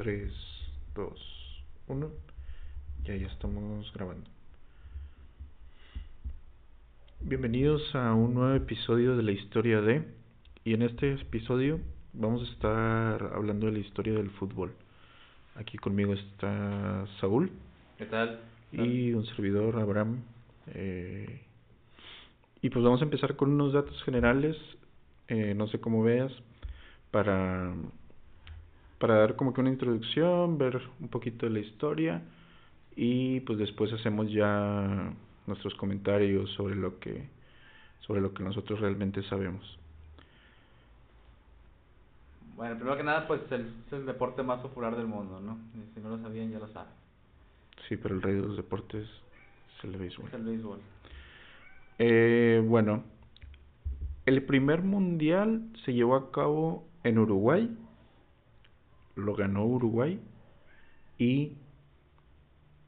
3, 2, 1. Ya, ya estamos grabando. Bienvenidos a un nuevo episodio de la historia de. Y en este episodio vamos a estar hablando de la historia del fútbol. Aquí conmigo está Saúl. ¿Qué tal? Y un servidor, Abraham. Eh, y pues vamos a empezar con unos datos generales. Eh, no sé cómo veas. Para para dar como que una introducción, ver un poquito de la historia y pues después hacemos ya nuestros comentarios sobre lo que sobre lo que nosotros realmente sabemos. Bueno, primero que nada, pues el, es el deporte más popular del mundo, ¿no? Y si no lo sabían, ya lo saben. Sí, pero el rey de los deportes es el béisbol. Es el béisbol. Eh, bueno, el primer mundial se llevó a cabo en Uruguay lo ganó Uruguay y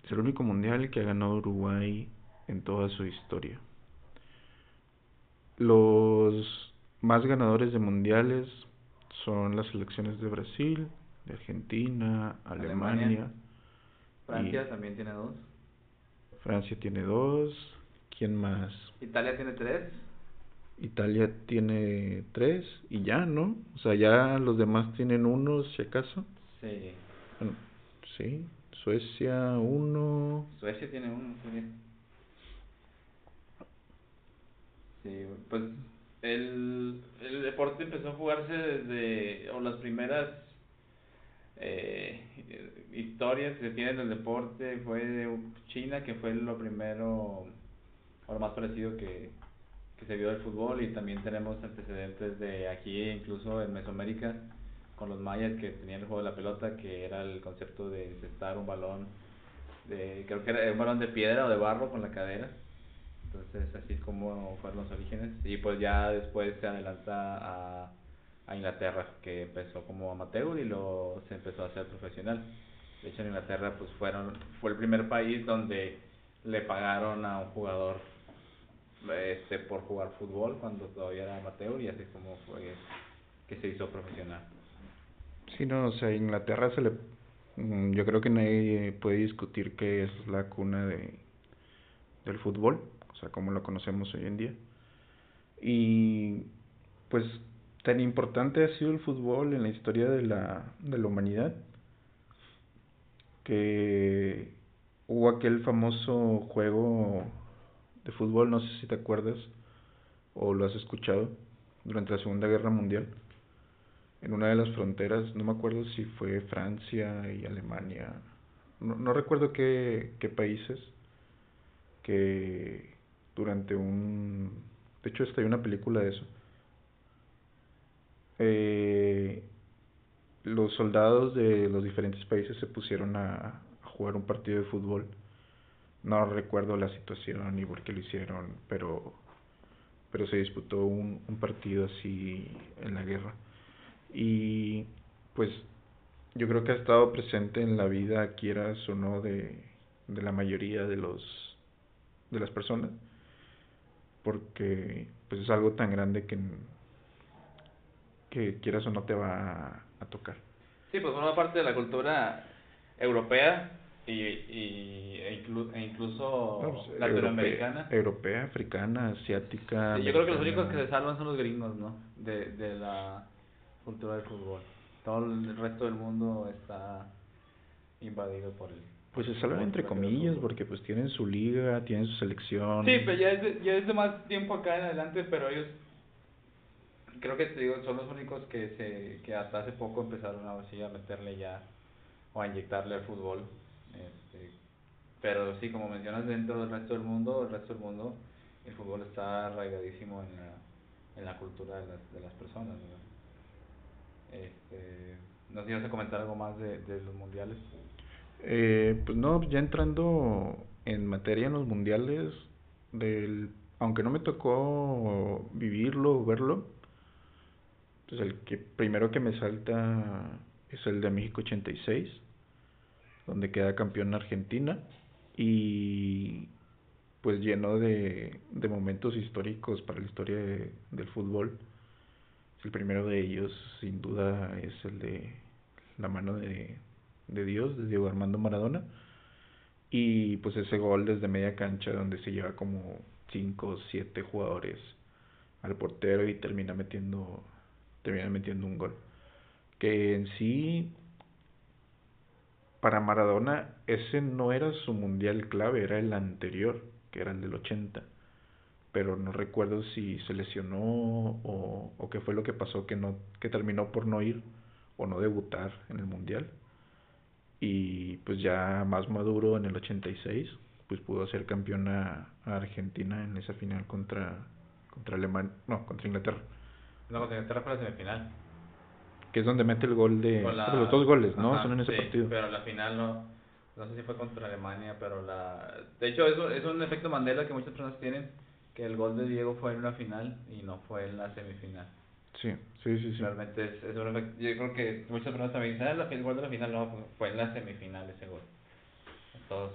es el único mundial que ha ganado Uruguay en toda su historia. Los más ganadores de mundiales son las selecciones de Brasil, de Argentina, Alemania. Francia también tiene dos. Francia tiene dos. ¿Quién más? Italia tiene tres. Italia tiene tres y ya, ¿no? O sea, ya los demás tienen uno, si acaso. Sí. Bueno, sí. Suecia uno. Suecia tiene uno, sí. Sí, pues el, el deporte empezó a jugarse desde, o las primeras eh, historias que se tienen del deporte fue de China, que fue lo primero, o lo más parecido que, que se vio del fútbol y también tenemos antecedentes de aquí, incluso en Mesoamérica, con los mayas que tenían el juego de la pelota, que era el concepto de encestar un balón, de, creo que era un balón de piedra o de barro con la cadera. Entonces, así es como fueron los orígenes. Y pues ya después se adelanta a, a Inglaterra, que empezó como amateur y luego se empezó a hacer profesional. De hecho, en Inglaterra pues fueron, fue el primer país donde le pagaron a un jugador este por jugar fútbol cuando todavía era amateur y así como fue que se hizo profesional. Sí, no, o sea, Inglaterra se le mm, yo creo que nadie puede discutir que es la cuna de del fútbol, o sea, como lo conocemos hoy en día. Y pues tan importante ha sido el fútbol en la historia de la de la humanidad que hubo aquel famoso juego de fútbol, no sé si te acuerdas o lo has escuchado, durante la Segunda Guerra Mundial, en una de las fronteras, no me acuerdo si fue Francia y Alemania, no, no recuerdo qué, qué países, que durante un... De hecho, está hay una película de eso. Eh, los soldados de los diferentes países se pusieron a jugar un partido de fútbol no recuerdo la situación ni por qué lo hicieron, pero, pero se disputó un, un partido así en la guerra. Y pues yo creo que ha estado presente en la vida, quieras o no, de, de la mayoría de los de las personas, porque pues es algo tan grande que, que quieras o no te va a, a tocar. Sí, pues forma parte de la cultura europea y, y e, inclu, e incluso No, pues, latinoamericana. Europea, europea, africana, asiática. Sí, yo creo que los únicos que se salvan son los gringos, ¿no? De, de la cultura del fútbol. Todo el resto del mundo está invadido por el... Pues se salvan entre comillas, porque pues tienen su liga, tienen su selección. Sí, pero ya es, de, ya es de más tiempo acá en adelante, pero ellos creo que te digo, son los únicos que se que hasta hace poco empezaron a, así a meterle ya o a inyectarle al fútbol. Este, pero sí, como mencionas, dentro del resto del mundo, el resto del mundo, el fútbol está arraigadísimo en la, en la cultura de las, de las personas. ¿no? Este, no sé si vas a comentar algo más de, de los mundiales. Eh, pues no, ya entrando en materia en los mundiales, del, aunque no me tocó vivirlo o verlo, pues el que primero que me salta es el de México 86, donde queda campeón Argentina y pues lleno de, de momentos históricos para la historia de- del fútbol. El primero de ellos, sin duda, es el de la mano de, de Dios, de Diego Armando Maradona. Y pues ese gol desde media cancha donde se lleva como 5 o 7 jugadores al portero y termina metiendo, termina metiendo un gol. Que en sí, para Maradona, ese no era su mundial clave, era el anterior, que era el del 80 pero no recuerdo si se lesionó o, qué fue lo que pasó que no que terminó por no ir o no debutar en el mundial. Y pues ya más maduro en el 86 pues pudo ser campeón a, Argentina en esa final contra contra Alemania no contra Inglaterra. No contra Inglaterra fue la semifinal que es donde mete el gol de los dos goles no son en ese partido pero la final no no sé si fue contra Alemania pero la de hecho eso es un efecto Mandela que muchas personas tienen que el gol de Diego fue en una final y no fue en la semifinal. Sí, sí, sí. sí. Realmente es, es un efecto. Yo creo que muchas personas también dicen, ah, el gol de la final no, fue en la semifinal ese gol. Todos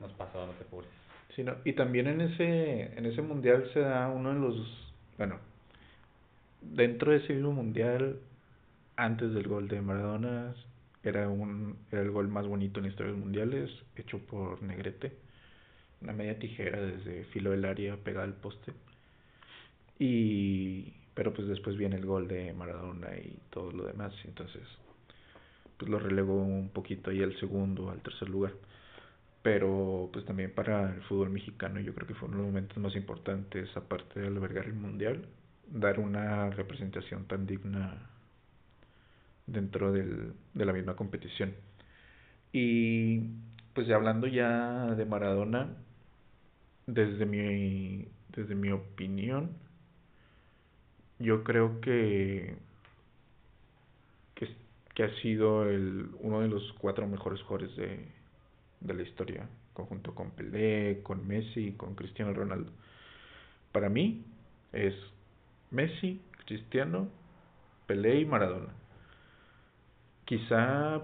nos pasó, no te apures. Sí, no, y también en ese, en ese mundial se da uno de los. Bueno, dentro de ese mismo mundial, antes del gol de Maradona, era, un, era el gol más bonito en la historia de los mundiales, hecho por Negrete una media tijera desde filo del área pegada al poste. Y pero pues después viene el gol de Maradona y todo lo demás, entonces pues lo relegó un poquito ahí al segundo, al tercer lugar. Pero pues también para el fútbol mexicano yo creo que fue uno de los momentos más importantes, aparte de albergar el mundial, dar una representación tan digna dentro del, de la misma competición. Y pues hablando ya de Maradona, desde mi, desde mi opinión, yo creo que, que, ha sido el, uno de los cuatro mejores jugadores de, de la historia, conjunto con Pelé, con Messi con Cristiano Ronaldo. Para mí es Messi, Cristiano, Pelé y Maradona. Quizá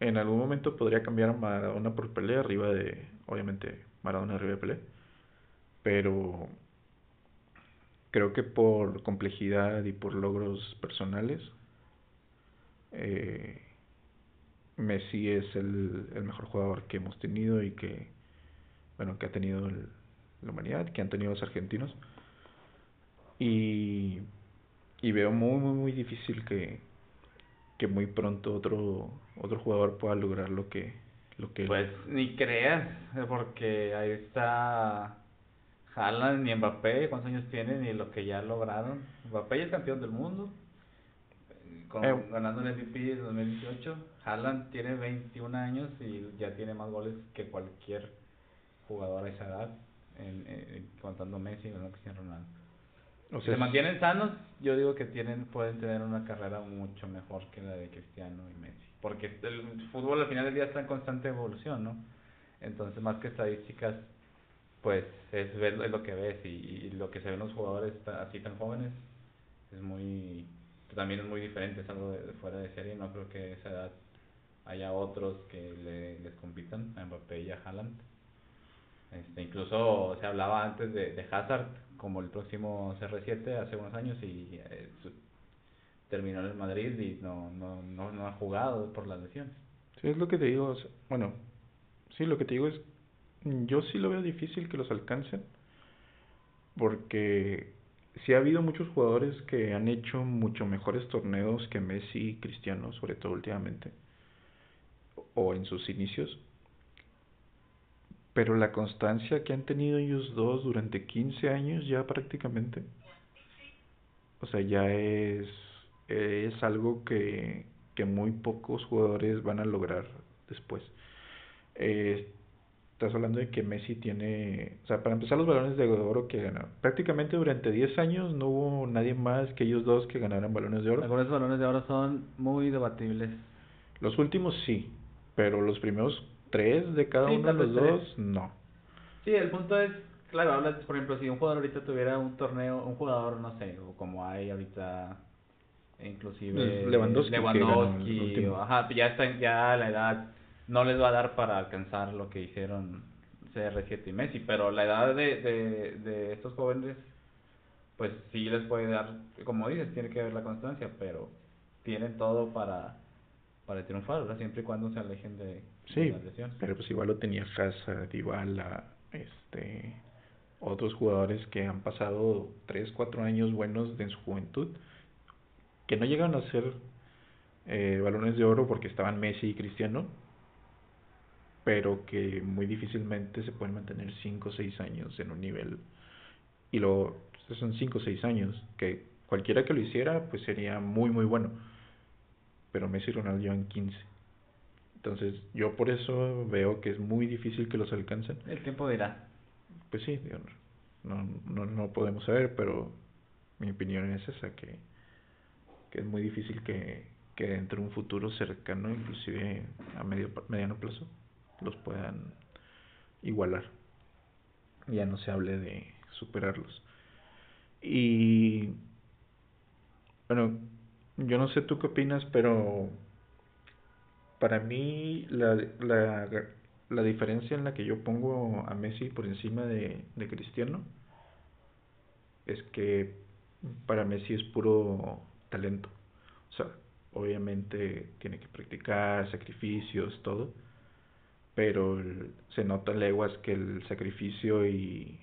en algún momento podría cambiar a Maradona por Pelé arriba de, obviamente, Maradona arriba de Pelé. Pero creo que por complejidad y por logros personales, eh, Messi es el, el, mejor jugador que hemos tenido y que, bueno, que ha tenido la humanidad, que han tenido los argentinos. Y, y veo muy, muy, muy difícil que, que muy pronto otro, otro jugador pueda lograr lo que, lo que... Pues ni creas, porque ahí está Haaland ni Mbappé, cuántos años tienen y lo que ya lograron. Mbappé ya es campeón del mundo, con, eh. ganando el MVP en 2018. Haaland tiene 21 años y ya tiene más goles que cualquier jugador a esa edad, en, contando Messi no Cristiano Ronaldo. O sea, se mantienen sanos, yo digo que tienen pueden tener una carrera mucho mejor que la de Cristiano y Messi porque el fútbol al final del día está en constante evolución, ¿no? Entonces, más que estadísticas, pues es ver es lo que ves y, lo que se ven los jugadores así tan jóvenes es muy también es muy diferente, es algo de, fuera de serie, no creo que a esa edad haya otros que le, les compitan a Mbappé y a Haaland. Este, incluso se hablaba antes de, de Hazard como el próximo CR7 hace unos años y eh, terminó en el Madrid y no, no, no, no ha jugado por las lesiones. Sí, es lo que te digo. bueno, sí, lo que te digo es, yo sí lo veo difícil que los alcancen, porque sí ha habido muchos jugadores que han hecho mucho mejores torneos que Messi y Cristiano, sobre todo últimamente, o en sus inicios. Pero la constancia que han tenido ellos dos durante 15 años ya prácticamente, o sea, ya es es algo que, que muy pocos jugadores van a lograr después. Eh, estás hablando de que Messi tiene, o sea, para empezar los balones de oro que ganaron. Prácticamente durante 10 años no hubo nadie más que ellos dos que ganaran balones de oro. Algunos balones de oro son muy debatibles. Los últimos sí, pero los primeros tres de cada uno de los dos no. Sí, el punto es, claro, hablas, por ejemplo, si un jugador ahorita tuviera un torneo, un jugador, no sé, o como hay ahorita inclusive Lewandowski, Lewandowski ajá, ya está ya la edad no les va a dar para alcanzar lo que hicieron CR7 y Messi, pero la edad de, de, de estos jóvenes pues sí les puede dar, como dices, tiene que ver la constancia, pero tienen todo para para triunfar, ¿verdad? Siempre y cuando se alejen de, sí, pero pues igual lo tenía Hazard, Dybala, este, otros jugadores que han pasado 3, 4 años buenos de su juventud, que no llegan a ser eh, balones de oro porque estaban Messi y Cristiano, pero que muy difícilmente se pueden mantener 5 o 6 años en un nivel. Y lo son 5 o 6 años, que cualquiera que lo hiciera, pues sería muy, muy bueno. Pero Messi y Ronaldo llevan 15. Entonces, yo por eso veo que es muy difícil que los alcancen. El tiempo dirá. Pues sí, no, no, no podemos saber, pero mi opinión es esa, que, que es muy difícil que, que dentro de un futuro cercano, inclusive a medio mediano plazo, los puedan igualar. Ya no se hable de superarlos. Y bueno, yo no sé tú qué opinas, pero para mí la, la, la diferencia en la que yo pongo a Messi por encima de, de Cristiano es que para Messi es puro talento. O sea, obviamente tiene que practicar, sacrificios, todo pero se nota leguas que el sacrificio y,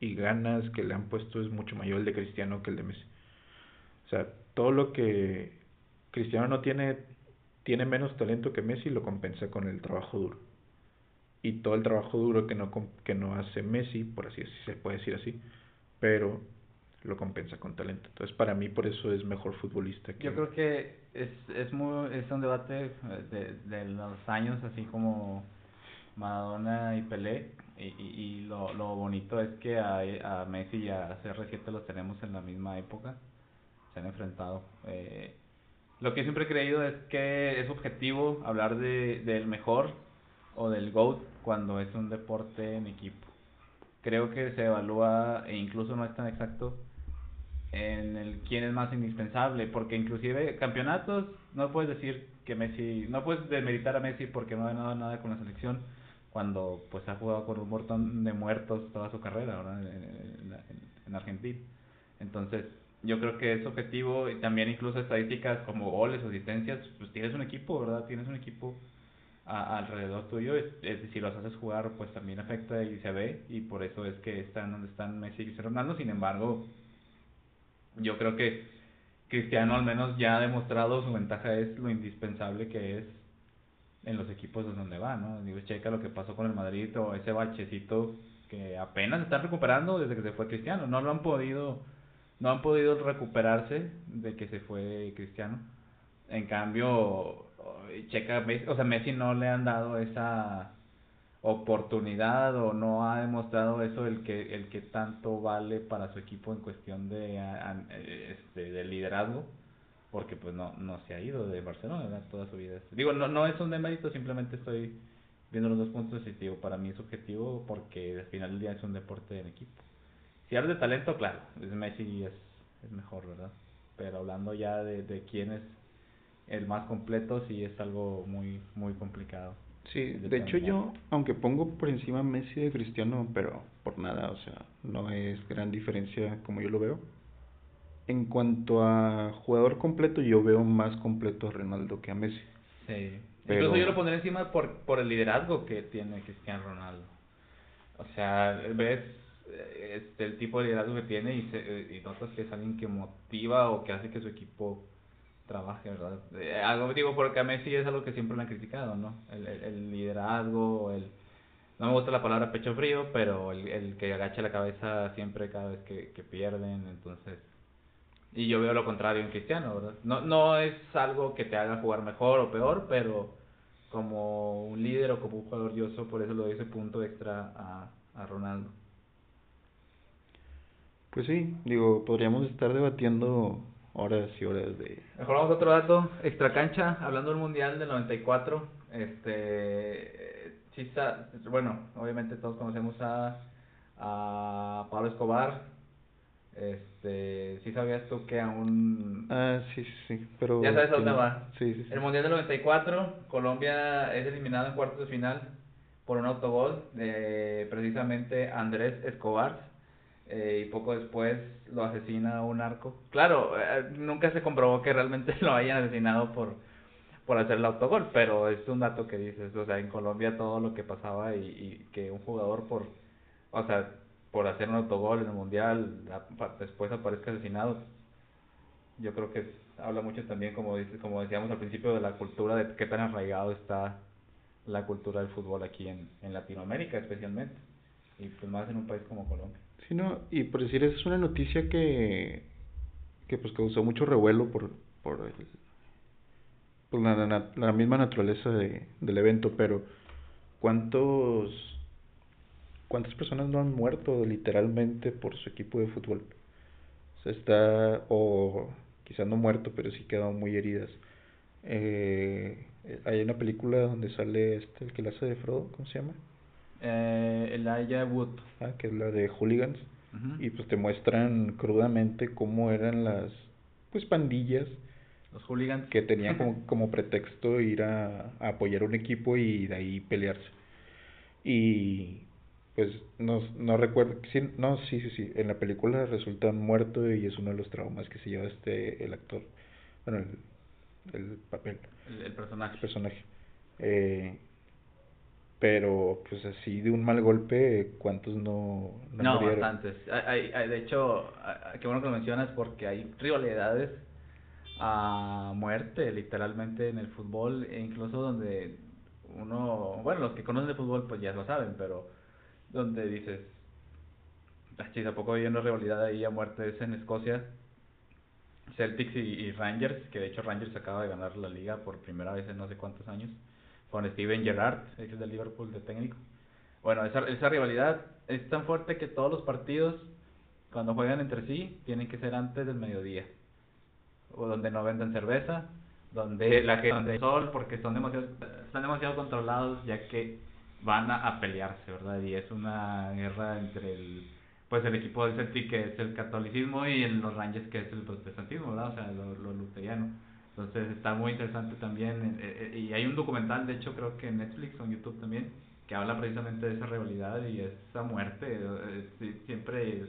y ganas que le han puesto es mucho mayor el de Cristiano que el de Messi. O sea, todo lo que Cristiano no tiene, tiene menos talento que Messi lo compensa con el trabajo duro. Y todo el trabajo duro que no, que no hace Messi, por así decirlo, se puede decir así, pero lo compensa con talento. Entonces, para mí, por eso es mejor futbolista. Que... Yo creo que es, es, muy, es un debate de, de los años, así como Maradona y Pelé. Y, y, lo, lo bonito es que a, a Messi y a CR7 los tenemos en la misma época. Se han enfrentado. Eh, lo que siempre he creído es que es objetivo hablar de, del mejor o del GOAT cuando es un deporte en equipo. Creo que se evalúa, e incluso no es tan exacto, en el quién es más indispensable, porque inclusive campeonatos no puedes decir que Messi, no puedes demeritar a Messi porque no ha ganado nada con la selección cuando pues ha jugado con un montón de muertos toda su carrera En, en, Argentina. Entonces, yo creo que es objetivo y también incluso estadísticas como goles o asistencias, pues tienes un equipo, ¿verdad? Tienes un equipo alrededor tuyo, si los haces jugar pues también afecta y se ve y por eso es que están donde están Messi y Ronaldo, sin embargo, yo creo que Cristiano al menos ya ha demostrado su ventaja es lo indispensable que es en los equipos donde va, ¿no? Digo, checa lo que pasó con el Madrid o ese bachecito que apenas están recuperando desde que se fue Cristiano, no lo han podido no han podido recuperarse de que se fue Cristiano. En cambio, checa, o sea, Messi no le han dado esa oportunidad o no ha demostrado eso el que el que tanto vale para su equipo en cuestión de este de liderazgo porque pues no no se ha ido de Barcelona toda su vida. Digo no no es un demérito simplemente estoy viendo los dos puntos digo para mí es objetivo porque al final del día es un deporte en equipo si hablas de talento claro Messi es es mejor verdad pero hablando ya de, de quién es el más completo sí es algo muy muy complicado Sí, de hecho yo, aunque pongo por encima Messi de Cristiano, pero por nada, o sea, no es gran diferencia como yo lo veo. En cuanto a jugador completo, yo veo más completo a Ronaldo que a Messi. Sí. Incluso yo lo pondré encima por, por el liderazgo que tiene Cristiano Ronaldo. O sea, ves este, el tipo de liderazgo que tiene y, se, y notas que es alguien que motiva o que hace que su equipo trabaje, ¿verdad? Eh, algo digo porque a Messi es algo que siempre le han criticado, ¿no? El, el, liderazgo, el no me gusta la palabra pecho frío, pero el, el que agacha la cabeza siempre cada vez que, que pierden, entonces y yo veo lo contrario en Cristiano. No no es algo que te haga jugar mejor o peor, pero como un líder o como un jugador dioso, por eso le doy ese punto extra a, a Ronaldo. Pues sí, digo, podríamos estar debatiendo horas y horas de... Mejor vamos a otro dato, extra cancha, hablando del Mundial del 94, este, sí bueno, obviamente todos conocemos a, a Pablo Escobar, este, sí sabías tú que aún... Ah, sí, sí, pero... Ya sabes a dónde va. Sí, sí, El Mundial del 94, Colombia es eliminado en cuartos de final por un autogol de precisamente Andrés Escobar eh, y poco después lo asesina un arco. Claro, eh, nunca se comprobó que realmente lo hayan asesinado por, por hacer el autogol, pero es un dato que dices, o sea, en Colombia todo lo que pasaba y, que un jugador por, o sea, por hacer un autogol en el mundial, después aparezca asesinado, yo creo que habla mucho también, como dices, como decíamos al principio, de la cultura, de qué tan arraigado está la cultura del fútbol aquí en, en Latinoamérica especialmente, y pues más en un país como Colombia. Sí, no, y por decir, es una noticia que, que pues causó mucho revuelo por, por la, la, misma naturaleza de, del evento, pero ¿cuántos, ¿cuántas personas no han muerto literalmente por su equipo de fútbol? O está, o quizás no muerto, pero sí quedaron muy heridas. Eh, hay una película donde sale este, el que la hace de Frodo, ¿cómo se llama? Eh, Elijah Wood. Ah, que es la de Hooligans. Y pues te muestran crudamente cómo eran las, pues, pandillas los hooligans. Que tenían como, como pretexto ir a, apoyar un equipo y de ahí pelearse. Y pues no, no recuerdo, sí, no, sí, sí, sí, en la película resulta muerto y es uno de los traumas que se lleva este, el actor, bueno, el, el papel. El, personaje. El personaje. Eh, pero pues así de un mal golpe, ¿cuántos no No, no bastantes. Hay, hay, de hecho, qué bueno que lo mencionas porque hay rivalidades a muerte, literalmente, en el fútbol, e incluso donde uno, bueno, los que conocen de fútbol pues ya lo saben, pero donde dices, ah, ¿a poco hay una rivalidad ahí a muerte? Es en Escocia, Celtics y, Rangers, que de hecho Rangers acaba de ganar la liga por primera vez en no sé cuántos años, con Steven Gerrard, ex del Liverpool de técnico. Bueno, esa, esa rivalidad es tan fuerte que todos los partidos, cuando juegan entre sí, tienen que ser antes del mediodía o donde no venden cerveza, donde la gente donde sol porque son demasiado están demasiado controlados ya que van a, pelearse, ¿verdad? Y es una guerra entre el pues el equipo del Celtic que es el catolicismo y los Rangers que es el protestantismo, ¿verdad? O sea, lo, luteriano. Entonces está muy interesante también eh, eh, y hay un documental, de hecho creo que en Netflix o en YouTube también, que habla precisamente de esa rivalidad y esa muerte. Eh, siempre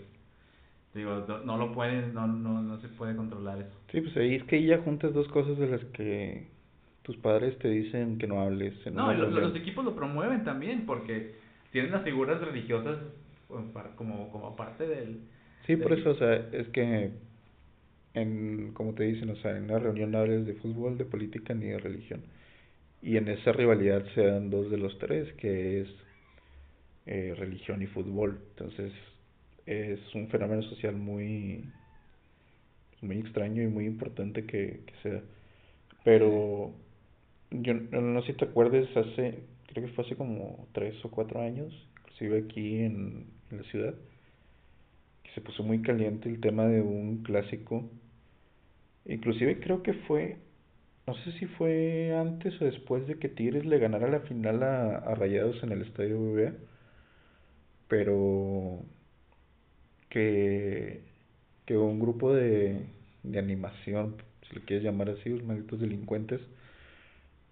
Digo, no, lo pueden, no, no, no se puede controlar eso. Sí, pues ahí es que ya juntas dos cosas de las que tus padres te dicen que no hables. no, los, equipos lo promueven también porque tienen las figuras religiosas como, como parte del... Sí, por eso, o sea, es que, en, como te dicen, o sea, en una reunión no hables de fútbol, de política ni de religión. Y en esa rivalidad se dan dos de los tres, que es eh, religión y fútbol. Entonces, es un fenómeno social muy, muy extraño y muy importante que, que se. Pero yo no sé si te acuerdas, hace, creo que fue hace como tres o cuatro años, inclusive aquí en, en la ciudad, que se puso muy caliente el tema de un clásico. Inclusive creo que fue, no sé si fue antes o después de que Tigres le ganara la final a, a Rayados en el Estadio BBA, pero que, que un grupo de, de animación, si le quieres llamar así, los malditos delincuentes,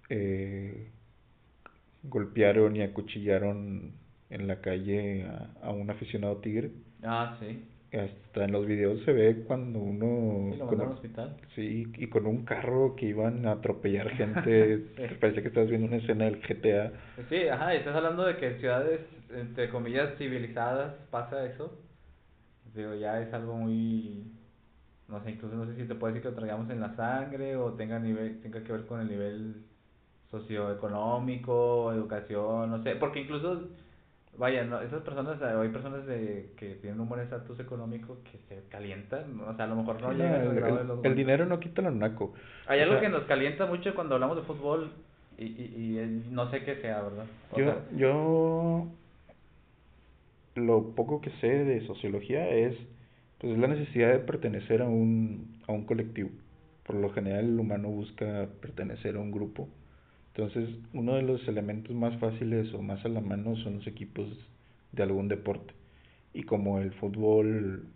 eh, golpearon y acuchillaron en la calle a, un aficionado tigre. Ah, sí. Hasta en los videos se ve cuando uno... Sí, lo hospital. Sí, y con un carro que iban a atropellar gente. Parece que estás viendo una escena del GTA. Sí, ajá, y estás hablando de que en ciudades, entre comillas, civilizadas pasa eso digo, ya es algo muy, no sé, incluso no sé si te puede decir que lo traigamos en la sangre o tenga, nivel, tenga que ver con el nivel socioeconómico, educación, no sé, porque incluso, vaya, no, esas personas, hay personas de, que tienen un buen estatus económico que se calientan, o sea, a lo mejor no llegan al grado de los... El dinero no quita el naco. Hay algo que nos calienta mucho cuando hablamos de fútbol y, y, y no sé qué sea, ¿verdad? yo, yo lo poco que sé de sociología es pues la necesidad de pertenecer a un, a un colectivo. Por lo general el humano busca pertenecer a un grupo. Entonces, uno de los elementos más fáciles o más a la mano son los equipos de algún deporte. Y como el fútbol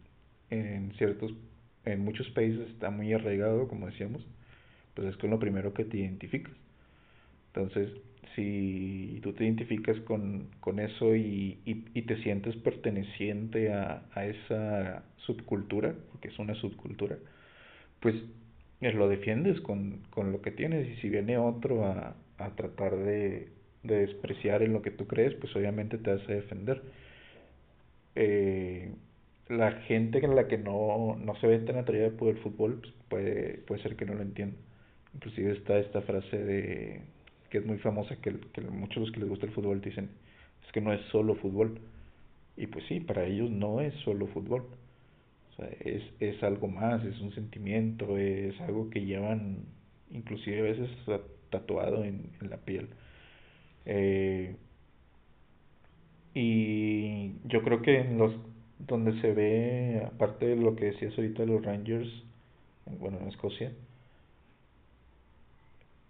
en ciertos en muchos países está muy arraigado, como decíamos, pues es con lo primero que te identificas. Entonces, si tú te identificas con, con eso y, y, te sientes perteneciente a, a esa subcultura, porque es una subcultura, pues eh, lo defiendes con, con lo que tienes y si viene otro a, a tratar de, de despreciar en lo que tú crees, pues obviamente te vas a defender. Eh, la gente en la que no, no se ve tan atraída por el fútbol pues puede, puede ser que no lo entienda. Inclusive está esta frase de que es muy famosa que, muchos de los que les gusta el fútbol dicen es que no es solo fútbol. Y pues sí, para ellos no es solo fútbol. Es, es algo más, es un sentimiento, es algo que llevan inclusive a veces tatuado en, en la piel. Eh, y yo creo que en los donde se ve, aparte de lo que decías ahorita de los Rangers, bueno, en Escocia,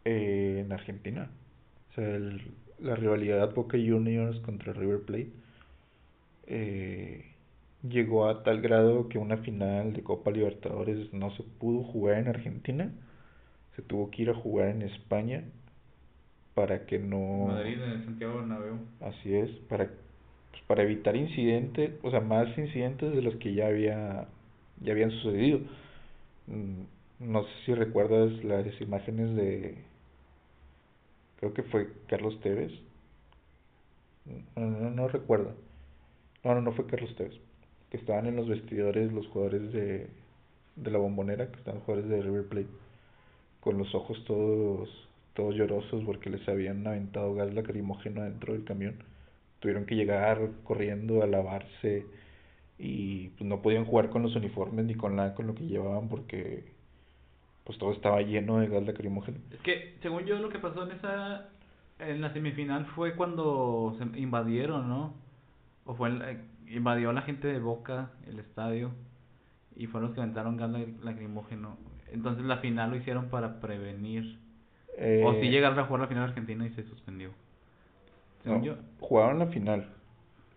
eh, en Argentina. O sea, la rivalidad Boca Juniors contra River Plate eh, llegó a tal grado que una final de Copa Libertadores no se pudo jugar en Argentina, se tuvo que ir a jugar en España para que no... Madrid, en Santiago Bernabéu. Así es, para, pues, para evitar incidentes, o sea, más incidentes de los que ya había ya habían sucedido. Mm, no sé si recuerdas las imágenes de creo que fue Carlos Tevez. No, no, no recuerdo. No, no, no fue Carlos Tevez. Que estaban en los vestidores los jugadores de, de la bombonera, que estaban los jugadores de River Plate, con los ojos todos, todos llorosos porque les habían aventado gas lacrimógeno dentro del camión. Tuvieron que llegar corriendo a lavarse y pues no podían jugar con los uniformes ni con nada con lo que llevaban porque pues todo estaba lleno de gas lacrimógeno. Es que, según yo, lo que pasó en esa. En la semifinal fue cuando se invadieron, ¿no? O fue. El, eh, invadió la gente de Boca el estadio. Y fueron los que aventaron gas lacrimógeno. Entonces la final lo hicieron para prevenir. Eh, o si llegaron a jugar la final Argentina y se suspendió. No, yo. jugaron la final.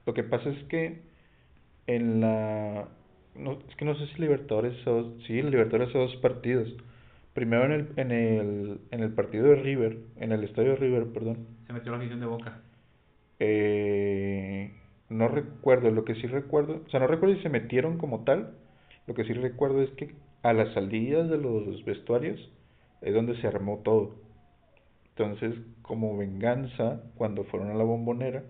Lo que pasa es que en la no, es que no sé si Libertadores o sí, Libertadores hace dos partidos. Primero en el, en el en el partido de River, en el estadio de River, perdón. Se metió la afición de Boca. Eh, no recuerdo, lo que sí recuerdo, o sea, no recuerdo si se metieron como tal. Lo que sí recuerdo es que a las salidas de los vestuarios es donde se armó todo. Entonces, como venganza, cuando fueron a la bombonera,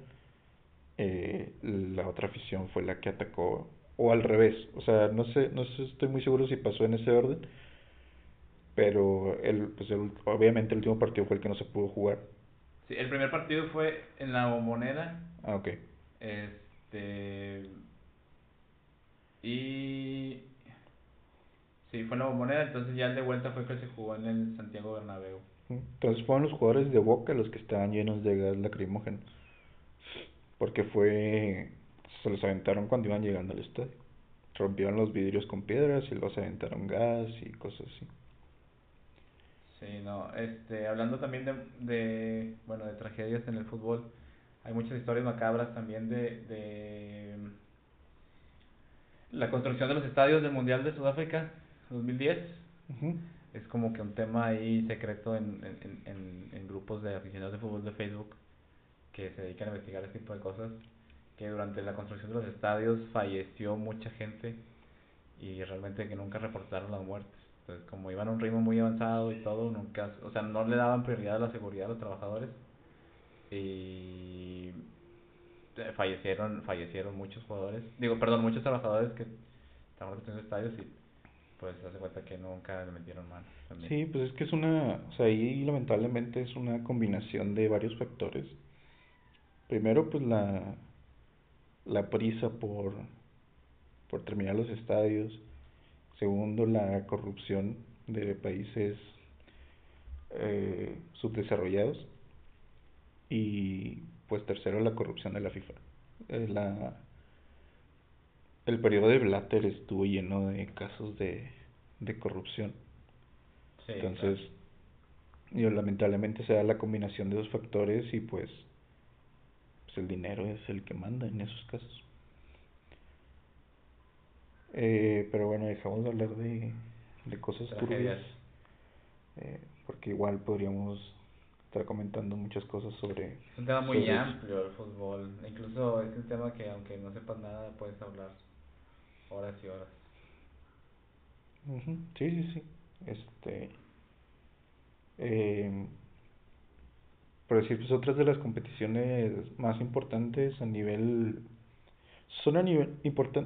eh, la otra afición fue la que atacó, o al revés, o sea, no sé, no sé, estoy muy seguro si pasó en ese orden, pero el, pues el, obviamente el último partido fue el que no se pudo jugar. Sí, el primer partido fue en la bombonera. Ah, ok. Este. Y. Sí, fue en la bombonera, entonces ya el de vuelta fue que se jugó en el Santiago Bernabéu. Entonces fueron los jugadores de Boca los que estaban llenos de gas lacrimógeno. Porque fue. Se los aventaron cuando iban llegando al estadio. Rompieron los vidrios con piedras y los aventaron gas y cosas así. Sí, no, este, hablando también de, de, bueno, de tragedias en el fútbol, hay muchas historias macabras también de, de la construcción de los estadios del Mundial de Sudáfrica 2010. Ujú. Es como que un tema ahí secreto en, en, en, en grupos de aficionados de fútbol de Facebook que se dedican a investigar este tipo de cosas, que durante la construcción de los estadios falleció mucha gente y realmente que nunca reportaron las muertes. Entonces, como iban a un ritmo muy avanzado y todo, nunca, o sea, no le daban prioridad a la seguridad a los trabajadores y fallecieron fallecieron muchos jugadores, digo, perdón, muchos trabajadores que estaban construyendo estadios y pues hace cuenta que nunca le metieron mano. También. Sí, pues es que es una, o sea, ahí lamentablemente es una combinación de varios factores. Primero, pues la, la prisa por, por terminar los estadios. Segundo, la corrupción de países eh, subdesarrollados. Y pues tercero, la corrupción de la FIFA. Eh, la, el periodo de Blatter estuvo lleno de casos de, de corrupción. Sí, Entonces, digo, lamentablemente se da la combinación de dos factores y pues, pues el dinero es el que manda en esos casos. Eh, pero bueno, dejamos de hablar de, de cosas Tragedias. turbias, eh, porque igual podríamos estar comentando muchas cosas sobre... Es un tema muy amplio el fútbol. Incluso es un tema que aunque no sepas nada puedes hablar horas y horas. Ujú, Sí, sí, sí. Este. Eh, por decir, pues otras de las competiciones más importantes a nivel. Son a nivel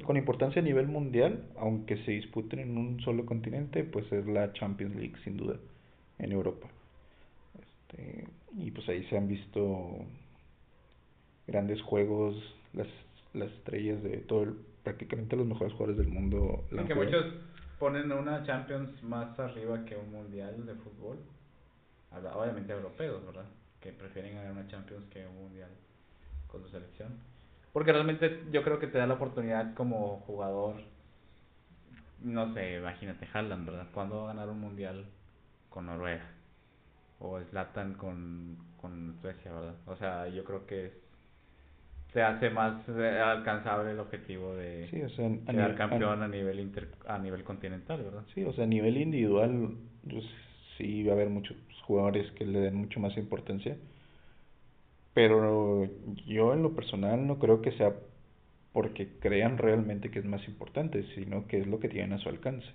con importancia a nivel mundial, aunque se disputen en un solo continente, pues es la Champions League, sin duda, en Europa. Este, y pues ahí se han visto grandes juegos, las, las estrellas de todo el, prácticamente los mejores jugadores del mundo. La que muchos ponen una Champions más arriba que un mundial de fútbol. Obviamente europeos, ¿verdad? Que prefieren ganar una Champions que un mundial con su selección. Porque realmente yo creo que te da la oportunidad como jugador, no sé, imagínate, Haaland, ¿verdad? ¿Cuándo va a ganar un mundial con Noruega? O Zlatan con, con Suecia, ¿verdad? O sea, yo creo que se hace más eh, alcanzable el objetivo de sí, o sea, quedar campeón a, nivel inter, a nivel continental, ¿verdad? Sí, o sea, a nivel individual pues, sí va a haber muchos jugadores que le den mucho más importancia, pero yo en lo personal no creo que sea porque crean realmente que es más importante, sino que es lo que tienen a su alcance.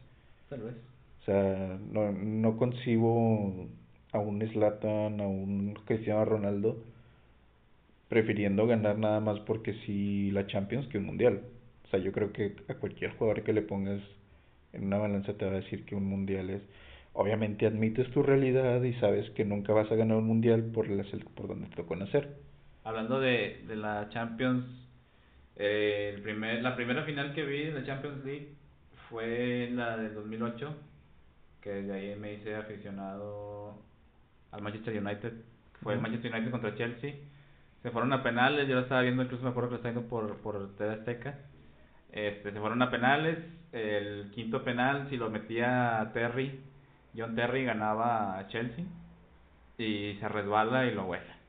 Tal vez. O sea, no, no concibo a un Slatan, a un Cristiano Ronaldo prefiriendo ganar nada más porque sí la Champions que un mundial. O sea, yo creo que a cualquier jugador que le pongas en una balanza te va a decir que un mundial es. Obviamente admites tu realidad y sabes que nunca vas a ganar un mundial por, la, por donde te tocó nacer. Hablando de, de la Champions, eh, el primer, la primera final que vi en la Champions League fue la del 2008, que desde ahí me hice aficionado al Manchester United. Fue el Manchester United contra Chelsea se fueron a penales, yo lo estaba viendo, incluso me acuerdo que lo estaba viendo por, por TV Azteca. Este, se fueron a penales, el quinto penal, si lo metía Terry, John Terry ganaba a Chelsea y se resbala y lo huele.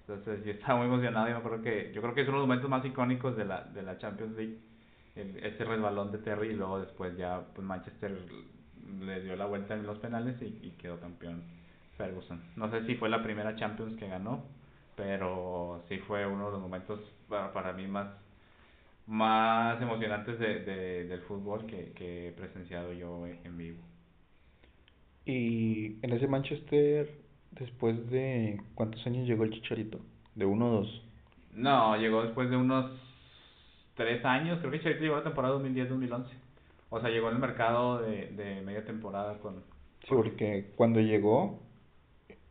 Entonces yo estaba muy emocionado y me acuerdo que yo creo que es uno de los momentos más icónicos de la, de la Champions League, ese resbalón de Terry y luego después ya pues Manchester le dio la vuelta en los penales y quedó campeón Ferguson. No sé si fue la primera Champions que ganó, pero sí fue uno de los momentos para, para mí más más emocionantes de, de, del fútbol que, que he presenciado yo en vivo. Y en ese Manchester, después de cuántos años llegó el Chicharito? ¿De uno o dos? No, llegó después de unos tres años, creo que Chicharito llegó la temporada 2010-2011. O sea, llegó en el mercado de, de media temporada con... Sí, porque cuando llegó,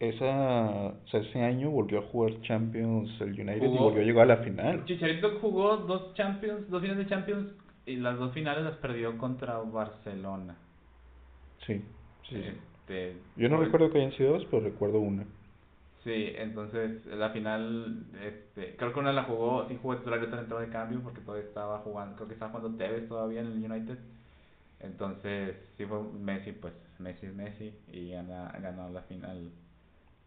esa, ese año volvió a jugar Champions el United y volvió a llegar a la final. Chicharito jugó dos Champions, dos finales de Champions y las dos finales las perdió contra Barcelona. Sí, sí. Este, Yo no recuerdo que hayan sido dos, pero recuerdo una. Sí, entonces la final, este, creo que una la jugó, sí jugó titular y otra entró de cambio porque todavía estaba jugando, creo que estaba jugando Tevez todavía en el United. Entonces, sí fue Messi, pues Messi es Messi y ganó la final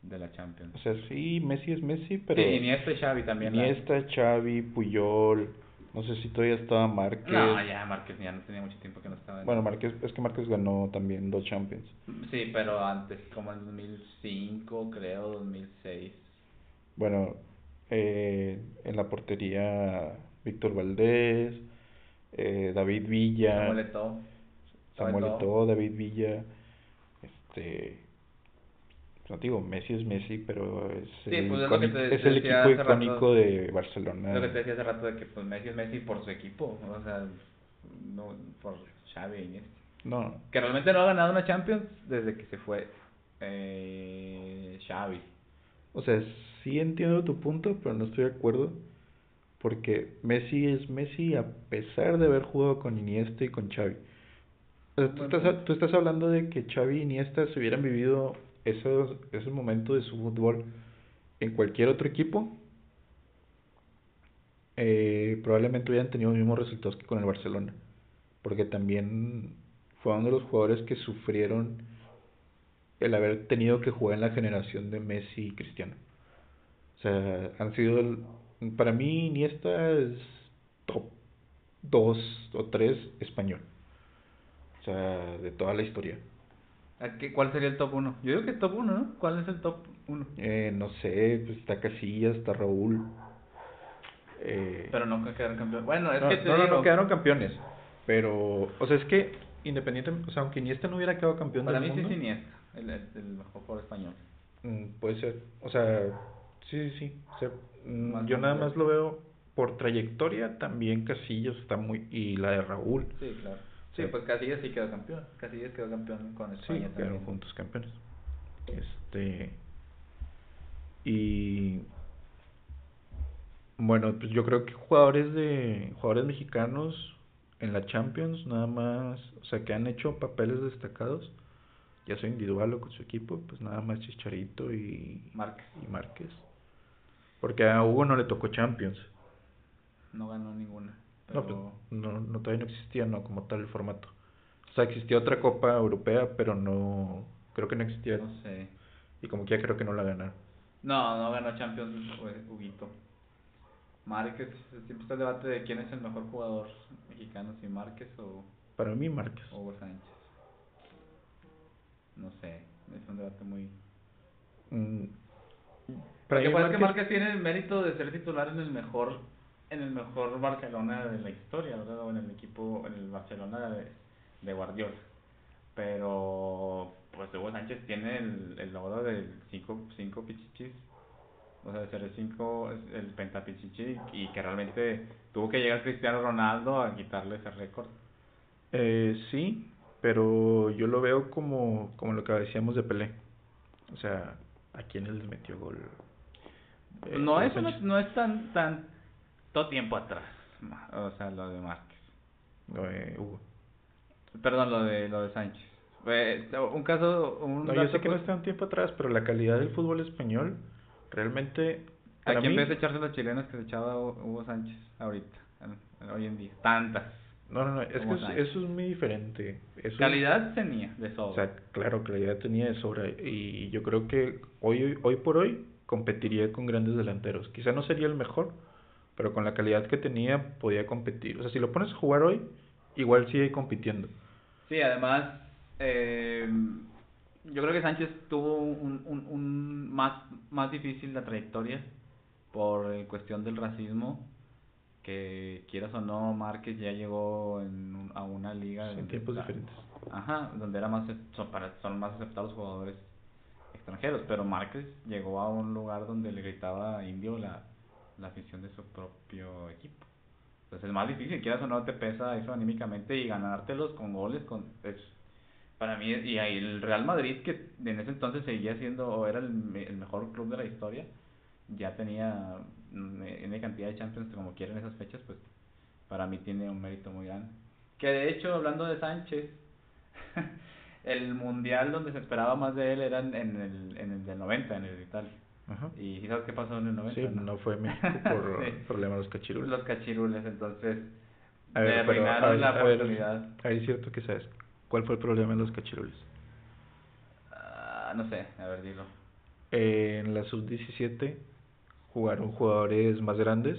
de la Champions. O sea, sí, Messi es Messi, pero... Sí, Iniesta y Xavi también. Iniesta, Xavi, Puyol, no sé si todavía estaba Márquez. No, ya Márquez ya no tenía mucho tiempo que no estaba. Bueno, Márquez, es que Márquez ganó también dos Champions. Sí, pero antes, como en 2005, creo, 2006. Bueno, eh, en la portería Víctor Valdés, eh, David Villa. Samuel Eto'o. Samuel Eto'o, David Villa, este no digo, Messi es Messi, pero es el, pues es, el equipo icónico de Barcelona. Lo que te decía hace rato de que pues Messi es Messi por su equipo, o sea, no por Xavi y Iniesta. No. Que realmente no ha ganado una Champions desde que se fue eh, Xavi. O sea, sí entiendo tu punto, pero no estoy de acuerdo. Porque Messi es Messi a pesar de haber jugado con Iniesta y con Xavi. tú, estás, tú estás hablando de que Xavi y Iniesta se hubieran vivido ese, ese momento de su fútbol en cualquier otro equipo, eh, probablemente hubieran tenido los mismos resultados que con el Barcelona. Porque también fue uno de los jugadores que sufrieron el haber tenido que jugar en la generación de Messi y Cristiano. O sea, han sido, para mí Iniesta es top 2 o 3 español. O sea, de toda la historia. ¿Cuál sería el top 1? Yo digo que top 1, ¿no? ¿Cuál es el top 1? Eh, no sé, pues está Casillas, está Raúl. Eh, pero no quedaron campeones. Bueno, es no, que te no, digo... no, quedaron campeones. Pero, o sea, es que independientemente, o sea, aunque Iniesta no hubiera quedado campeón Para del mí sí mundo. es Iniesta, el, el, el mejor jugador español. Mm, puede ser, o sea, sí, sí, sí. o sea, mm, yo nada más lo veo por trayectoria, también Casillas está muy, y la de Raúl, Sí, claro. Sí, Sí. pues Casillas sí quedó campeón. Casillas quedó campeón con sí, España quedaron también. juntos campeones. Este, y bueno, pues yo creo que jugadores de, jugadores mexicanos en la Champions, nada más, o sea, que han hecho papeles destacados, ya sea individual o con su equipo, pues nada más Chicharito y, Márquez. y Márquez. Porque a Hugo no le tocó Champions. No ganó ninguna. No, Pero... pues, no, no, todavía no existía, no, como tal el formato. O sea, existía otra Copa Europea, pero no, creo que no existía. No sé. Y como que ya creo que no la ganaron. No, no ganó Champions Huguito. Márquez, siempre está el debate de quién es el mejor jugador mexicano, si Márquez o Para mí, Márquez. o Hugo Sánchez. No sé, es un debate muy... Mm, Para que mí, Márquez tiene el mérito de ser titular en el mejor en el mejor Barcelona de la historia, ¿verdad? O en el equipo, en el Barcelona de, de Guardiola. Pero, pues Hugo Sánchez tiene el, el logro del 5 cinco pichichis, o sea, de ser el 5, el pentapichichi, y que realmente tuvo que llegar Cristiano Ronaldo a quitarle ese récord. Eh, sí, pero yo lo veo como, como lo que decíamos de Pelé. O sea, ¿a quién les metió gol? Eh, no, Hugo eso no, no es tan, tan, todo tiempo atrás, o sea, lo de Márquez. No, eh, Hugo. Perdón, lo de lo de Sánchez. Eh, un caso, un No, yo sé que no está un tiempo atrás, pero la calidad del fútbol español realmente... para Aquí en mí- vez de echarse los chilenos que se echaba Hu- Hugo Sánchez ahorita, hoy en día, tantas. No, no, no, es que eso, es muy diferente. Eso- Calidad tenía de O sobra. sea, claro, calidad tenía de sobra. Y yo creo que hoy, hoy por hoy competiría con grandes delanteros. Quizá no sería el mejor, pero con la calidad que tenía podía competir. O sea, si lo pones a jugar hoy, igual sigue compitiendo. Sí, además, eh, yo creo que Sánchez tuvo un, un, un más, más difícil la trayectoria por cuestión del racismo, que quieras o no, Márquez ya llegó en un- a una liga... Donde tiempos diferentes. Ajá, donde era más, son, para, son más aceptados jugadores extranjeros, pero Márquez llegó a un lugar donde le gritaba indio la, la afición de su propio equipo. Entonces es más difícil, quieras o no te pesa eso anímicamente y ganártelos con goles, con es, para mí, y el Real Madrid que en ese entonces seguía siendo, o era el, el mejor club de la historia, ya tenía mm, una cantidad de Champions como quieren esas fechas, pues para mí tiene un mérito muy grande. Que de hecho, hablando de Sánchez, el mundial donde se esperaba más de él era en el, en el del 90, en el de Italia. Ajá. ¿Y sabes qué pasó en el 90? Sí, no fue México por Sí. problemas de los cachirules. Los cachirules, entonces A ver, arruinaron la a oportunidad. ver, es cierto que sabes. ¿Cuál fue el problema de los cachirules? Ah, no sé, a ver, dilo. Eh, en la sub-17 jugaron jugadores más grandes.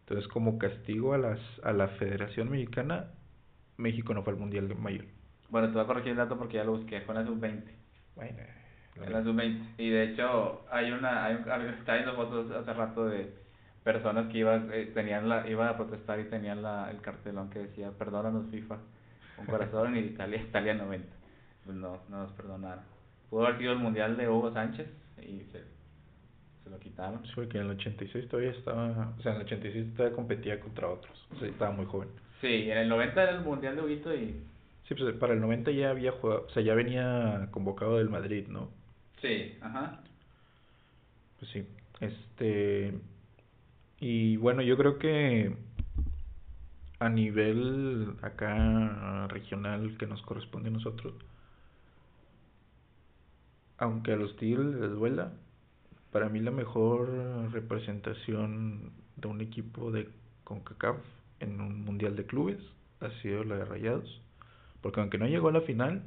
Entonces, como castigo a las a la Federación Mexicana, México no fue al Mundial de Mayor. Bueno, te voy a corregir el dato porque ya lo busqué, fue en la sub-20. Bueno, En la mismo. sub-20. Y de hecho, hay una, hay un, estaba viendo fotos hace rato de personas que iban, eh, tenían la, iban a protestar y tenían la, el cartelón que decía, perdónanos FIFA, un corazón y Italia, Italia 90. Pues no, no nos perdonaron. Pudo haber sido el mundial de Hugo Sánchez y se, se lo quitaron. Sí, porque en el 86 todavía estaba, o sea, en el 86 todavía competía contra otros, o sea, estaba muy joven. Sí, en el 90 era el mundial de Huguito y... Sí, pues para el 90 ya había jugado, o sea, ya venía convocado del Madrid, ¿no? Sí, ajá. Pues sí, este, y bueno, yo creo que a nivel acá regional que nos corresponde a nosotros, aunque a los Tigres les duela, para mí la mejor representación de un equipo de CONCACAF en un mundial de clubes ha sido la de Rayados, porque aunque no llegó a la final,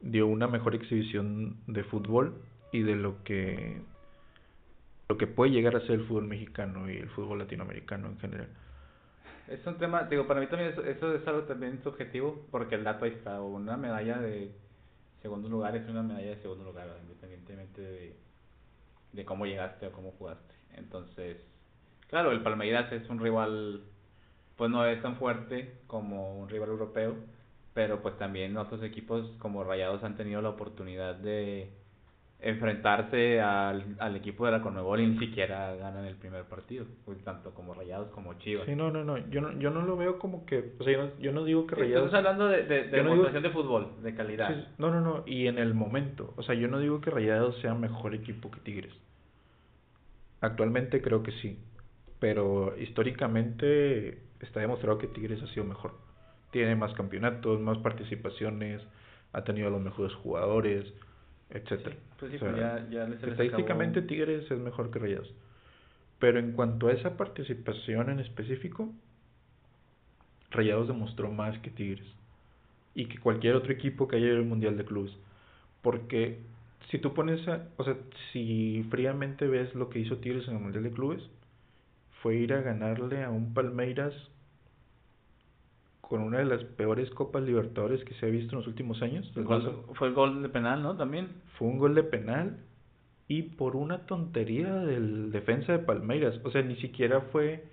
dio una mejor exhibición de fútbol y de lo que lo que puede llegar a ser el fútbol mexicano y el fútbol latinoamericano en general. Es un tema, digo, para mí también eso, es algo también subjetivo, porque el dato ahí está, una medalla de segundo lugar es una medalla de segundo lugar, independientemente de, de cómo llegaste o cómo jugaste. Entonces, claro, el Palmeiras es un rival, pues no es tan fuerte como un rival europeo, pero pues también otros equipos como Rayados han tenido la oportunidad de enfrentarse al, al equipo de la Conmebol y ni siquiera ganan el primer partido, pues, tanto como Rayados como Chivas. Sí, no, no, no, yo no, yo no lo veo como que, o sea, yo no, yo no digo que Rayados... Estamos hablando de, de, de no demostración digo- de fútbol, de calidad. Sí, no, no, no, y en el momento, o sea, yo no digo que Rayados sea mejor equipo que Tigres. Actualmente creo que sí, pero históricamente está demostrado que Tigres ha sido mejor. Tiene más campeonatos, más participaciones, ha tenido los mejores jugadores, etcétera. Pues sí, O sea, pues ya, ya les- se les Estadísticamente. Tigres es mejor que Rayados. Pero en cuanto a esa participación en específico, Rayados demostró más que Tigres. Y que cualquier otro equipo que haya ido al Mundial de Clubes. Porque si tú pones a, o sea, si fríamente ves lo que hizo Tigres en el Mundial de Clubes, fue ir a ganarle a un Palmeiras con una de las peores Copas Libertadores que se ha visto en los últimos años. El gol- fue el gol de penal, ¿no? También. fue un gol de penal y por una tontería del defensa de Palmeiras. O sea, ni siquiera fue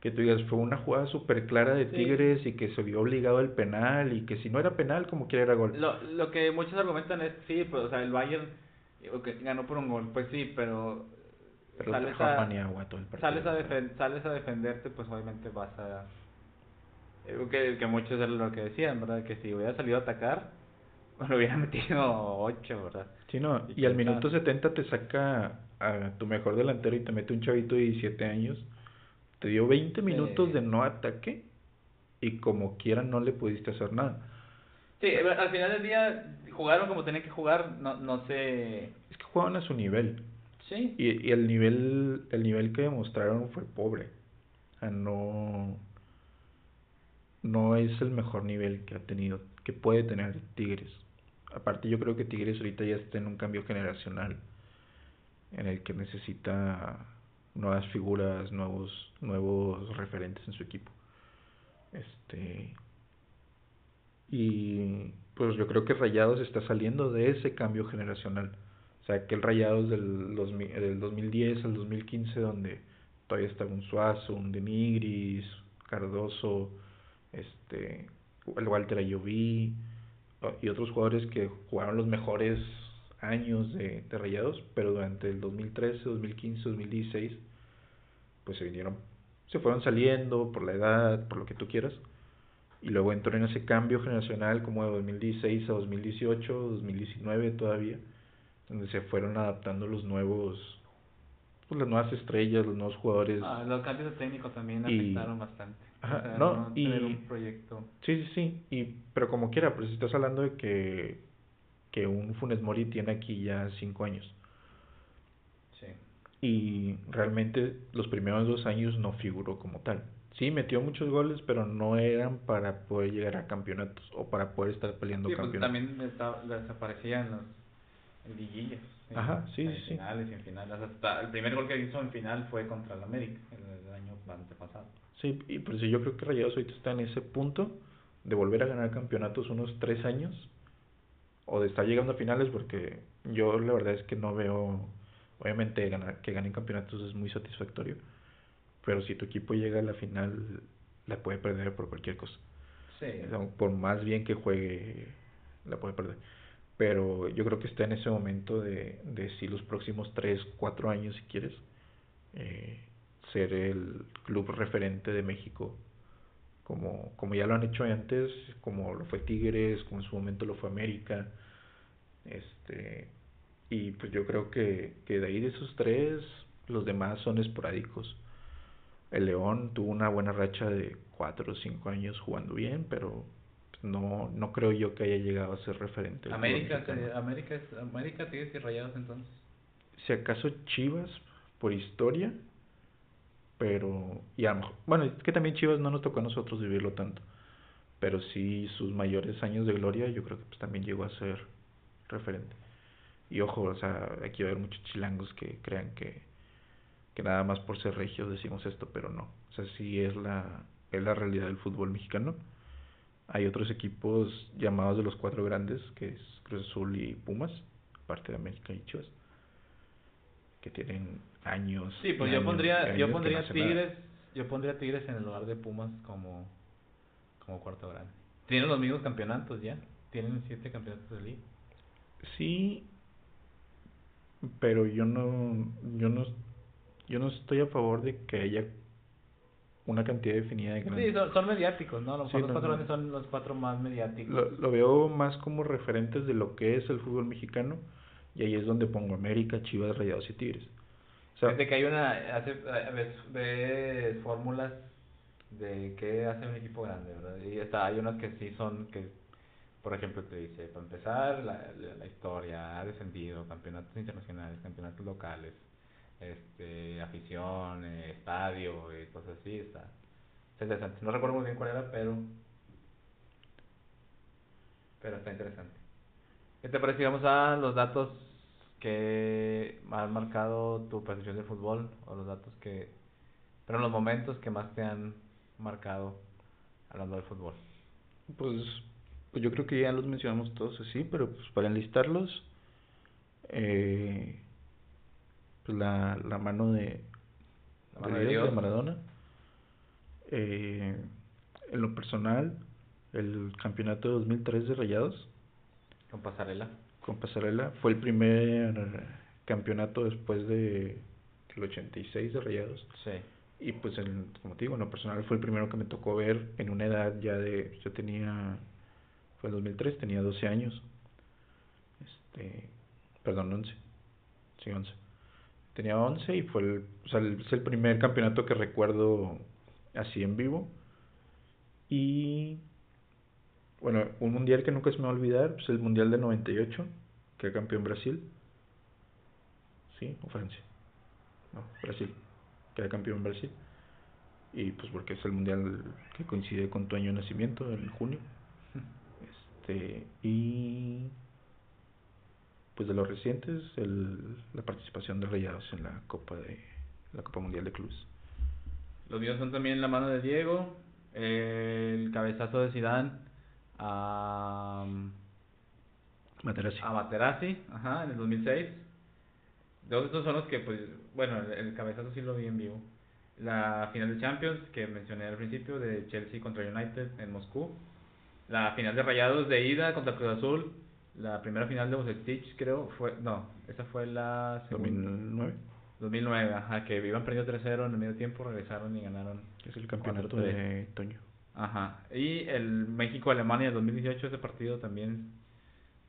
que tú digas, fue una jugada súper clara de Sí. Tigres y que se vio obligado al penal y que si no era penal, como quiera era gol. Lo, lo que muchos argumentan es, sí, pues, o sea, el Bayern ok, ganó por un gol, pues sí, pero, Pero sales, a, sales, a sales a defenderte, pues obviamente vas a... Que, que muchos es lo que decían, ¿verdad? Que si hubiera salido a atacar, lo hubiera metido 8, ¿verdad? Sí, no, Y y al minuto está- 70 te saca a tu mejor delantero y te mete un chavito de 17 años. Te dio 20 minutos de no ataque y como quiera no le pudiste hacer nada. Sí, eh, al final del día jugaron como tenían que jugar, no, no sé... Es que jugaban a su nivel. Sí, Y, y el nivel el nivel que demostraron fue pobre. O sea, no no es el mejor nivel que ha tenido, que puede tener Tigres. Aparte yo creo que Tigres ahorita ya está en un cambio generacional en el que necesita nuevas figuras, nuevos nuevos referentes en su equipo. Este y pues yo creo que Rayados está saliendo de ese cambio generacional. O sea, que el Rayados del, 2000 del 2010 al 2015, donde todavía estaba un Suazo, un Denigris, Cardoso, este, el Walter Ayoví y otros jugadores que jugaron los mejores años de, de Rayados, pero durante el 2013, 2015, 2016, pues se vinieron, se fueron saliendo por la edad, por lo que tú quieras, y luego entró en ese cambio generacional como de 2016 a 2018, 2019 todavía, donde se fueron adaptando los nuevos, pues las nuevas estrellas, los nuevos jugadores. Ah, los cambios de técnico también Y- afectaron bastante. Ajá, no, tener y- un proyecto... Sí, sí, sí, y, pero como quiera, si estás hablando de que, que un Funes Mori tiene aquí ya cinco años. Sí. y realmente los primeros dos años no figuró como tal. Sí, metió muchos goles, pero no eran para poder llegar a campeonatos o para poder estar peleando Sí, pues campeonatos. también estaba- desaparecían los liguillas. Ajá, sí, en sí, finales en finales. Hasta el primer gol que hizo en final fue contra el América el, el año antepasado. Sí, y por eso yo creo que Rayados ahorita está en ese punto de volver a ganar campeonatos unos tres años o de estar llegando a finales porque yo la verdad es que no veo, obviamente ganar, que ganen campeonatos es muy satisfactorio, pero si tu equipo llega a la final la puede perder por cualquier cosa. Sí. Por más bien que juegue, la puede perder. Pero yo creo que está en ese momento de, de si los próximos 3, 4 años, si quieres, eh, ser el club referente de México, como, como ya lo han hecho antes, como lo fue Tigres, como en su momento lo fue América. este Y pues yo creo que, que de ahí de esos tres, los demás son esporádicos. El León tuvo una buena racha de cuatro o cinco años jugando bien, pero no no creo yo que haya llegado a ser referente. América, que- América, América, Tigres y Rayados entonces. Si acaso Chivas por historia, pero y a lo mejor- bueno, es que también Chivas no nos tocó a nosotros vivirlo tanto, pero sí sus mayores años de gloria, yo creo que pues también llegó a ser referente. Y ojo, o sea, aquí va a haber muchos chilangos que crean que que nada más por ser regios decimos esto, pero no. O sea, sí es la es la realidad del fútbol mexicano. Hay otros equipos llamados de los cuatro grandes, que es Cruz Azul y Pumas, aparte de América y Chivas, que tienen años. Sí, pues yo años pondría, yo pondría no. Tigres, yo pondría Tigres en el lugar de Pumas como, como cuarto grande. Tienen los mismos campeonatos ya. Tienen siete campeonatos de liga. Sí, pero yo no, yo no, yo no estoy a favor de que haya una cantidad definida de grandes. Sí, son, son mediáticos, ¿no? Sí, los no, cuatro no. grandes son los cuatro más mediáticos. Lo, lo veo más como referentes de lo que es el fútbol mexicano y ahí es donde pongo América, Chivas, Rayados y Tigres. O sea, Fíjate que hay una, hace, ves, ves fórmulas de qué hace un equipo grande, ¿verdad? Y está, hay unas que sí son, que por ejemplo te dice, para empezar, la, la, historia, ha descendido, campeonatos internacionales, campeonatos locales, este, afición, estadio, y cosas así, está, está interesante. No recuerdo muy bien cuál era, pero, pero está interesante. ¿Qué te parece? Vamos a los datos que han marcado tu percepción del fútbol o los datos que, pero los momentos que más te han marcado hablando del fútbol. pues, pues yo creo que ya los mencionamos todos así, pero pues para enlistarlos, eh, pues la, la mano de, La mano de Dios. Maradona. Eh, en lo personal, el campeonato de 2003 de Rayados Con pasarela. Con Pasarela. Fue el primer campeonato después de el 86 de Rayados. Sí. y pues en, como te digo en lo personal fue el primero que me tocó ver en una edad ya de yo tenía fue el 2003 tenía 12 años. Este perdón 11 sí 11 tenía 11 y fue el, o sea, el- es el primer campeonato que recuerdo así en vivo. Y bueno, un mundial que nunca se me va a olvidar, pues el mundial del 98, que campeón Brasil. ¿Sí? ¿O Francia? No, Brasil, que era campeón Brasil. Y pues porque es el mundial que coincide con tu año de nacimiento, en junio. Este, y pues de los recientes, el, la participación de Rayados en la Copa de la Copa Mundial de Clubes. Los míos son también la mano de Diego, el cabezazo de Zidane a, Materazzi. a Materazzi, ajá, en el 2006. Dos de estos son los que, pues, bueno, el, el cabezazo sí lo vi en vivo. La final de Champions, que mencioné al principio, de Chelsea contra United en Moscú. La final de Rayados de ida contra Cruz Azul. La primera final de Bucetich, creo, fue, no, esa fue la segunda. 2009, 2009, ajá, que iban perdiendo 3-0 en el medio tiempo, regresaron y ganaron. es el campeonato 4-3. de Toño. Ajá. Y el México-Alemania del 2018, ese partido también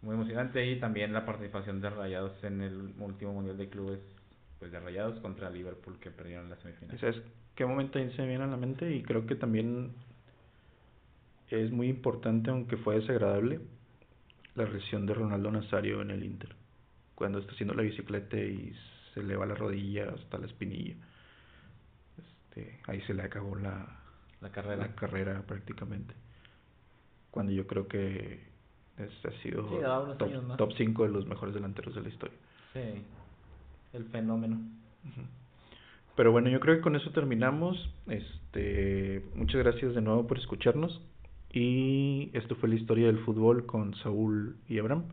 muy emocionante. Y también la participación de Rayados en el último Mundial de Clubes pues de Rayados contra Liverpool que perdieron la semifinal. ¿Y ¿Sabes qué momento ahí se me viene a la mente? Y creo que también es muy importante, aunque fue desagradable, la lesión de Ronaldo Nazario en el Inter. Cuando está haciendo la bicicleta y se le va la rodilla hasta la espinilla. Este, ahí se le acabó la, La carrera. la carrera prácticamente. Cuando yo creo que es, ha sido Sí, más. top 5 de los mejores delanteros de la historia. Sí, el fenómeno. Pero bueno, yo creo que con eso terminamos. Este, muchas gracias de nuevo por escucharnos. Y esto fue la historia del fútbol con Saúl y Abraham.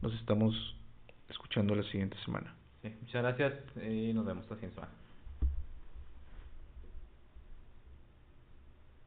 Nos estamos escuchando la siguiente semana. Sí, muchas gracias y nos vemos la siguiente semana.